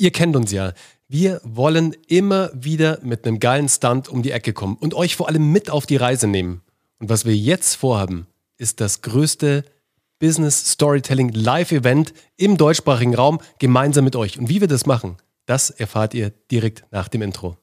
Ihr kennt uns ja. Wir wollen immer wieder mit einem geilen Stunt um die Ecke kommen und euch vor allem mit auf die Reise nehmen. Und was wir jetzt vorhaben, ist das größte Business Storytelling Live-Event im deutschsprachigen Raum gemeinsam mit euch. Und wie wir das machen, das erfahrt ihr direkt nach dem Intro.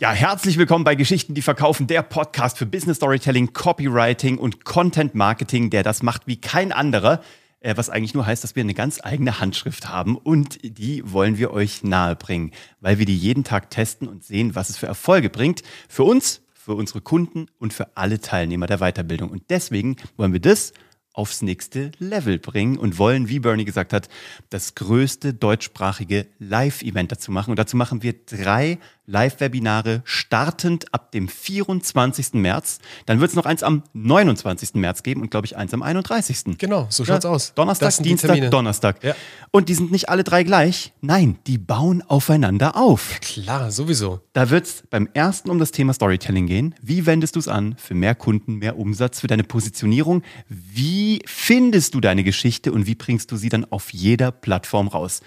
Ja, herzlich willkommen bei Geschichten, die verkaufen, der Podcast für Business Storytelling, Copywriting und Content Marketing, der das macht wie kein anderer. Äh, was eigentlich nur heißt, dass wir eine ganz eigene Handschrift haben und die wollen wir euch nahebringen, weil wir die jeden Tag testen und sehen, was es für Erfolge bringt. Für uns, für unsere Kunden und für alle Teilnehmer der Weiterbildung. Und deswegen wollen wir das aufs nächste Level bringen und wollen, wie Bernie gesagt hat, das größte deutschsprachige Live-Event dazu machen. Und dazu machen wir drei Live-Webinare startend ab dem 24. März. Dann wird es noch eins am 29. März geben und glaube ich eins am 31. Genau, so schaut's ja, aus. Donnerstag, Dienstag, Donnerstag. Ja. Und die sind nicht alle drei gleich. Nein, die bauen aufeinander auf. Ja, klar, sowieso. Da wird es beim ersten um das Thema Storytelling gehen. Wie wendest du es an für mehr Kunden, mehr Umsatz, für deine Positionierung? Wie findest du deine Geschichte und wie bringst du sie dann auf jeder Plattform raus?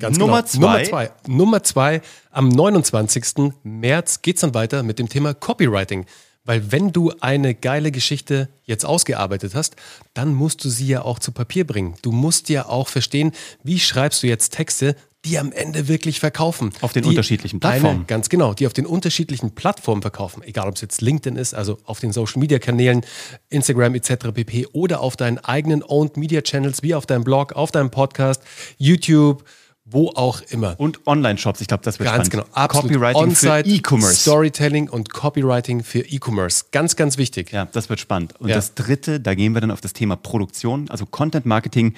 Ganz Nummer, genau. zwei. Nummer zwei. Nummer zwei. Am 29. März geht es dann weiter mit dem Thema Copywriting. Weil wenn du eine geile Geschichte jetzt ausgearbeitet hast, dann musst du sie ja auch zu Papier bringen. Du musst ja auch verstehen, wie schreibst du jetzt Texte, die am Ende wirklich verkaufen. Auf den unterschiedlichen Plattformen. Eine, ganz genau, die auf den unterschiedlichen Plattformen verkaufen. Egal, ob es jetzt LinkedIn ist, also auf den Social Media Kanälen, Instagram etc. pp. oder auf deinen eigenen Owned Media Channels, wie auf deinem Blog, auf deinem Podcast, YouTube, wo auch immer. Und Online-Shops, ich glaube, das wird ganz spannend. genau. Absolut. Copywriting für E-Commerce. Storytelling und Copywriting für E-Commerce. Ganz, ganz wichtig. Ja, das wird spannend. Und ja. das dritte, da gehen wir dann auf das Thema Produktion, also Content Marketing.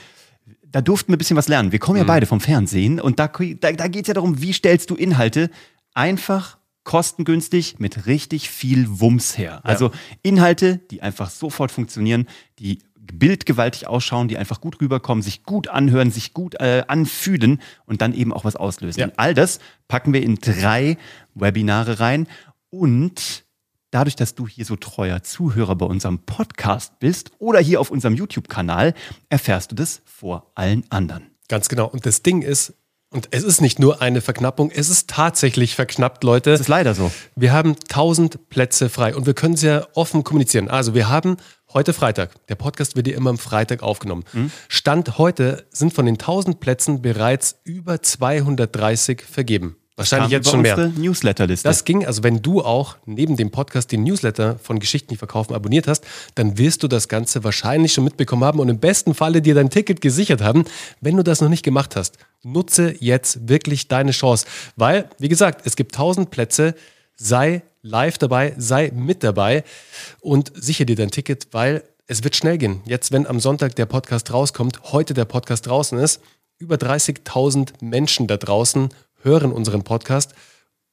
Da durften wir ein bisschen was lernen. Wir kommen ja mhm. beide vom Fernsehen und da, da, da geht es ja darum, wie stellst du Inhalte einfach kostengünstig mit richtig viel Wumms her. Also ja. Inhalte, die einfach sofort funktionieren, die bildgewaltig ausschauen, die einfach gut rüberkommen, sich gut anhören, sich gut äh, anfühlen und dann eben auch was auslösen. Ja. Und all das packen wir in drei Webinare rein und dadurch, dass du hier so treuer Zuhörer bei unserem Podcast bist oder hier auf unserem YouTube-Kanal, erfährst du das vor allen anderen. Ganz genau. Und das Ding ist, und es ist nicht nur eine Verknappung, es ist tatsächlich verknappt, Leute. Es ist leider so. Wir haben 1000 Plätze frei und wir können sehr offen kommunizieren. Also wir haben heute Freitag, der Podcast wird ja immer am Freitag aufgenommen. Mhm. Stand heute sind von den 1000 Plätzen bereits über 230 vergeben. Wahrscheinlich jetzt schon mehr. Newsletterliste. Das ging, also wenn du auch neben dem Podcast den Newsletter von Geschichten, die verkaufen, abonniert hast, dann wirst du das Ganze wahrscheinlich schon mitbekommen haben und im besten Falle dir dein Ticket gesichert haben. Wenn du das noch nicht gemacht hast, nutze jetzt wirklich deine Chance. Weil, wie gesagt, es gibt 1000 Plätze, sei live dabei, sei mit dabei und sichere dir dein Ticket, weil es wird schnell gehen. Jetzt, wenn am Sonntag der Podcast rauskommt, heute der Podcast draußen ist, über 30.000 Menschen da draußen hören unseren Podcast.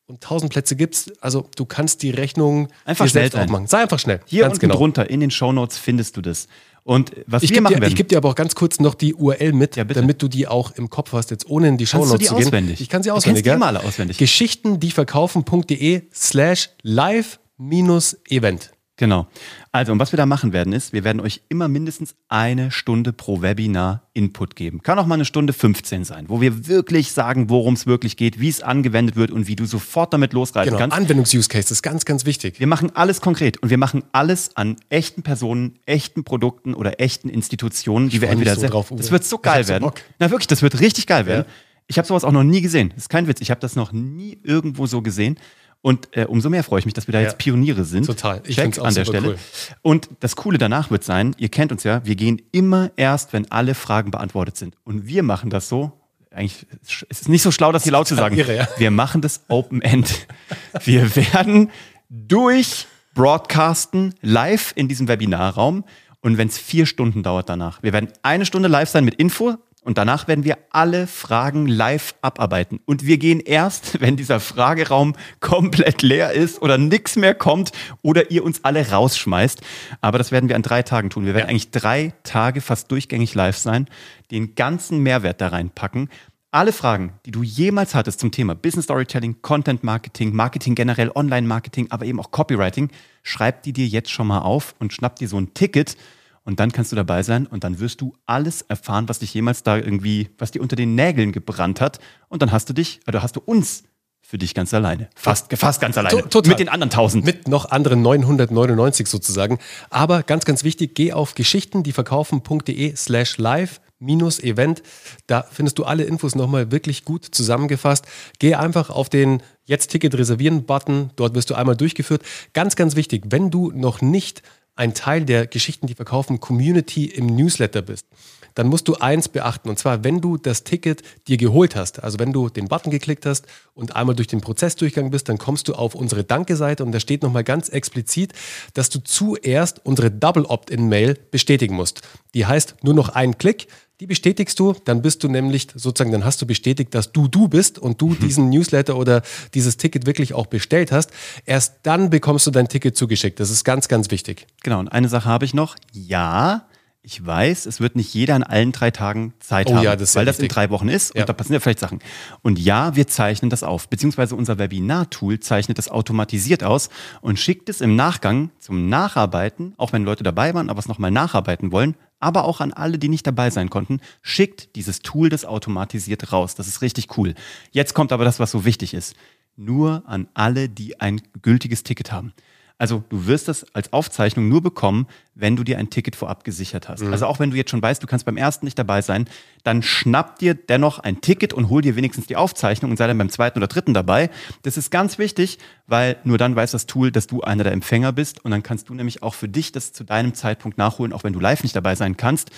Und 1000 Plätze gibt's. Also du kannst die Rechnung einfach schnell aufmachen. Sei einfach schnell. Hier unten genau. drunter in den Shownotes findest du das. Und was ich wir machen dir, werden. Ich gebe dir aber auch ganz kurz noch die URL mit, ja, damit du die auch im Kopf hast, jetzt ohne in die Shownotes zu gehen. Auswendig? Ich kann sie auswendig. Du kennst die mal auswendig. Geschichten, die verkaufen.de slash live minus Event. Genau. Also, und was wir da machen werden, ist, wir werden euch immer mindestens eine Stunde pro Webinar Input geben. Kann auch mal eine Stunde 15 sein, wo wir wirklich sagen, worum es wirklich geht, wie es angewendet wird und wie du sofort damit losreiten genau. kannst. Anwendungs-Use Case ist ganz, ganz wichtig. Wir machen alles konkret und wir machen alles an echten Personen, echten Produkten oder echten Institutionen, die wir entweder so drauf, Das wird so geil werden. So Na wirklich, das wird richtig geil werden. Ja. Ich habe sowas auch noch nie gesehen. Das ist kein Witz. Ich habe das noch nie irgendwo so gesehen. Und äh, umso mehr freue ich mich, dass wir da ja. jetzt Pioniere sind. Total. Ich finde es an der Stelle. Cool. Und das Coole danach wird sein, ihr kennt uns ja, wir gehen immer erst, wenn alle Fragen beantwortet sind. Und wir machen das so, eigentlich es ist nicht so schlau, das hier laut zu sagen. Irre, ja. Wir machen das Open End. wir werden durch Broadcasten live in diesem Webinarraum. Und wenn es vier Stunden dauert danach. Wir werden eine Stunde live sein mit Info, und danach werden wir alle Fragen live abarbeiten. Und wir gehen erst, wenn dieser Frageraum komplett leer ist oder nichts mehr kommt oder ihr uns alle rausschmeißt. Aber das werden wir an drei Tagen tun. Wir werden ja. eigentlich drei Tage fast durchgängig live sein, den ganzen Mehrwert da reinpacken. Alle Fragen, die du jemals hattest zum Thema Business Storytelling, Content Marketing, Marketing generell, Online Marketing, aber eben auch Copywriting, schreib die dir jetzt schon mal auf und schnapp dir so ein Ticket Und dann kannst du dabei sein und dann wirst du alles erfahren, was dich jemals da irgendwie, was dir unter den Nägeln gebrannt hat. Und dann hast du dich, oder hast du uns für dich ganz alleine. Fast, fast ganz alleine. Total. Mit den anderen 1000. Mit noch anderen 999 sozusagen. Aber ganz, ganz wichtig, geh auf geschichtendieverkaufen.de slash live minus Event. Da findest du alle Infos nochmal wirklich gut zusammengefasst. Geh einfach auf den Jetzt Ticket reservieren Button. Dort wirst du einmal durchgeführt. Ganz, ganz wichtig, wenn du noch nicht ein Teil der Geschichten, die verkaufen, Community im Newsletter bist, dann musst du eins beachten. Und zwar, wenn du das Ticket dir geholt hast, also wenn du den Button geklickt hast und einmal durch den Prozess durchgegangen bist, dann kommst du auf unsere Danke-Seite und da steht nochmal ganz explizit, dass du zuerst unsere Double Opt-in-Mail bestätigen musst. Die heißt nur noch einen Klick. Die bestätigst du, dann bist du nämlich sozusagen, dann hast du bestätigt, dass du du bist und du mhm. diesen Newsletter oder dieses Ticket wirklich auch bestellt hast. Erst dann bekommst du dein Ticket zugeschickt. Das ist ganz, ganz wichtig. Genau. Und eine Sache habe ich noch. Ja, ich weiß, es wird nicht jeder an allen drei Tagen Zeit oh, haben, ja, das weil das in drei Wochen ist ja. und da passieren ja vielleicht Sachen. Und ja, wir zeichnen das auf, beziehungsweise unser Webinar-Tool zeichnet das automatisiert aus und schickt es im Nachgang zum Nacharbeiten, auch wenn Leute dabei waren, aber es nochmal nacharbeiten wollen, aber auch an alle, die nicht dabei sein konnten, schickt dieses Tool das automatisiert raus. Das ist richtig cool. Jetzt kommt aber das, was so wichtig ist. Nur an alle, die ein gültiges Ticket haben. Also du wirst das als Aufzeichnung nur bekommen, wenn du dir ein Ticket vorab gesichert hast. Mhm. Also auch wenn du jetzt schon weißt, du kannst beim ersten nicht dabei sein, dann schnapp dir dennoch ein Ticket und hol dir wenigstens die Aufzeichnung und sei dann beim zweiten oder dritten dabei. Das ist ganz wichtig, weil nur dann weiß das Tool, dass du einer der Empfänger bist und dann kannst du nämlich auch für dich das zu deinem Zeitpunkt nachholen, auch wenn du live nicht dabei sein kannst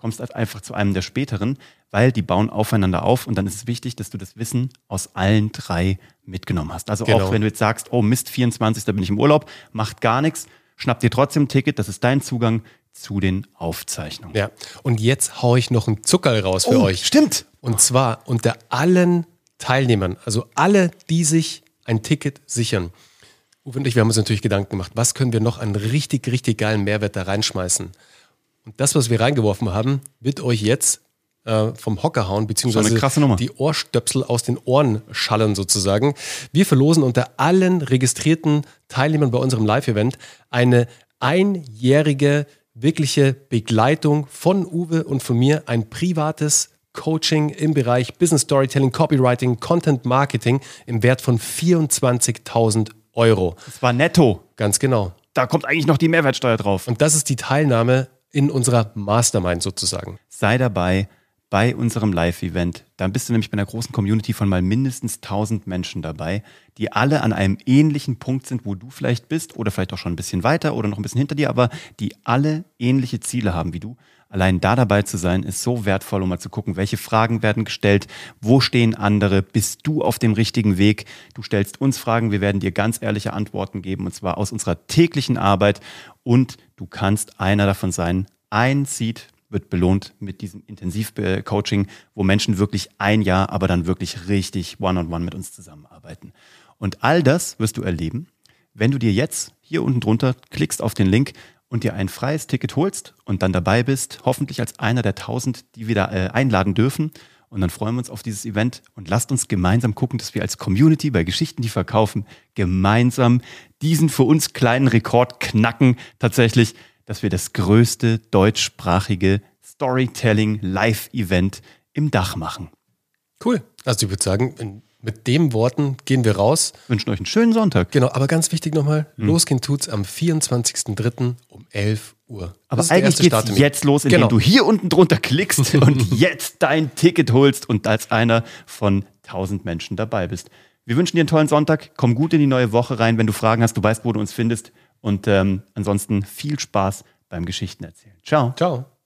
kommst einfach zu einem der späteren, weil die bauen aufeinander auf und dann ist es wichtig, dass du das Wissen aus allen drei mitgenommen hast. Also genau. auch wenn du jetzt sagst, oh Mist, 24. bin ich im Urlaub, macht gar nichts, schnapp dir trotzdem ein Ticket, das ist dein Zugang zu den Aufzeichnungen. Ja, und jetzt haue ich noch einen Zuckerl raus für oh, euch. Stimmt. Und zwar unter allen Teilnehmern, also alle, die sich ein Ticket sichern. Uwe und ich, wir haben uns natürlich Gedanken gemacht, was können wir noch an richtig, richtig geilen Mehrwert da reinschmeißen? Und das, was wir reingeworfen haben, wird euch jetzt äh, vom Hocker hauen, beziehungsweise die Ohrstöpsel aus den Ohren schallen sozusagen. Wir verlosen unter allen registrierten Teilnehmern bei unserem Live-Event eine einjährige wirkliche Begleitung von Uwe und von mir, ein privates Coaching im Bereich Business Storytelling, Copywriting, Content Marketing im Wert von 24.000 Euro. Das war netto. Ganz genau. Da kommt eigentlich noch die Mehrwertsteuer drauf. Und das ist die Teilnahme in unserer Mastermind sozusagen. Sei dabei bei unserem Live-Event. Dann bist du nämlich bei einer großen Community von mal mindestens 1000 Menschen dabei, die alle an einem ähnlichen Punkt sind, wo du vielleicht bist oder vielleicht auch schon ein bisschen weiter oder noch ein bisschen hinter dir, aber die alle ähnliche Ziele haben wie du. Allein da dabei zu sein, ist so wertvoll, um mal zu gucken, welche Fragen werden gestellt, wo stehen andere, bist du auf dem richtigen Weg? Du stellst uns Fragen, wir werden dir ganz ehrliche Antworten geben, und zwar aus unserer täglichen Arbeit und du kannst einer davon sein. Ein Seed wird belohnt mit diesem Intensivcoaching, wo Menschen wirklich ein Jahr, aber dann wirklich richtig one-on-one -on -one mit uns zusammenarbeiten. Und all das wirst du erleben, wenn du dir jetzt hier unten drunter klickst auf den Link und dir ein freies Ticket holst und dann dabei bist, hoffentlich als einer der tausend, die wir da äh, einladen dürfen. Und dann freuen wir uns auf dieses Event und lasst uns gemeinsam gucken, dass wir als Community bei Geschichten, die verkaufen, gemeinsam diesen für uns kleinen Rekord knacken, tatsächlich, dass wir das größte deutschsprachige Storytelling Live-Event im Dach machen. Cool. Also ich würde sagen, mit den Worten gehen wir raus. Wünschen euch einen schönen Sonntag. Genau, aber ganz wichtig nochmal, hm. losgehen tut's am 24.03. um 11 Uhr. Aber eigentlich geht's jetzt los, indem genau. du hier unten drunter klickst und jetzt dein Ticket holst und als einer von 1000 Menschen dabei bist. Wir wünschen dir einen tollen Sonntag. Komm gut in die neue Woche rein. Wenn du Fragen hast, du weißt, wo du uns findest. Und ähm, ansonsten viel Spaß beim Geschichten erzählen. Ciao. Ciao.